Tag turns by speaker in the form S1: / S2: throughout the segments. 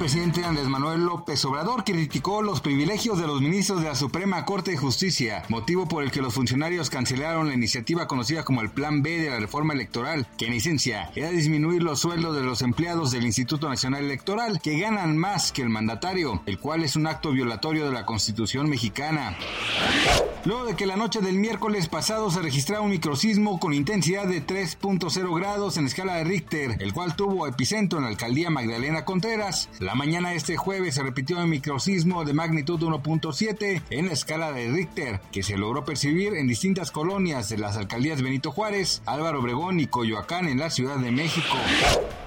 S1: Presidente Andrés Manuel López Obrador criticó los privilegios de los ministros de la Suprema Corte de Justicia, motivo por el que los funcionarios cancelaron la iniciativa conocida como el Plan B de la reforma electoral, que en esencia era disminuir los sueldos de los empleados del Instituto Nacional Electoral, que ganan más que el mandatario, el cual es un acto violatorio de la Constitución mexicana. Luego de que la noche del miércoles pasado se registrara un microsismo con intensidad de 3.0 grados en escala de Richter, el cual tuvo epicentro en la alcaldía Magdalena Contreras, la mañana de este jueves se repitió un microsismo de magnitud 1.7 en la escala de Richter, que se logró percibir en distintas colonias de las alcaldías Benito Juárez, Álvaro Obregón y Coyoacán en la Ciudad de México.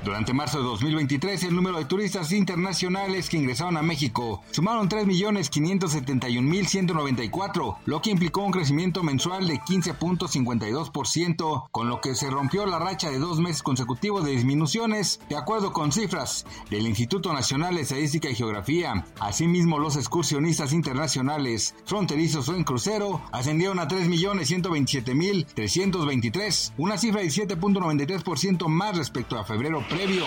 S1: Durante marzo de 2023, el número de turistas internacionales que ingresaron a México sumaron 3.571.194, lo que implicó un crecimiento mensual de 15.52%, con lo que se rompió la racha de dos meses consecutivos de disminuciones, de acuerdo con cifras del Instituto Nacional de Estadística y Geografía. Asimismo, los excursionistas internacionales fronterizos o en crucero ascendieron a 3.127.323, una cifra de 7.93% más respecto a febrero previo.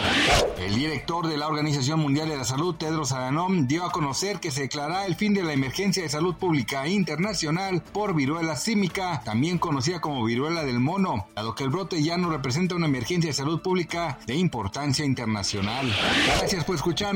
S1: El director de la Organización Mundial de la Salud, Tedros Adhanom, dio a conocer que se declarará el fin de la emergencia de salud pública internacional por viruela símica, también conocida como viruela del mono, dado que el brote ya no representa una emergencia de salud pública de importancia internacional. Gracias por escucharnos,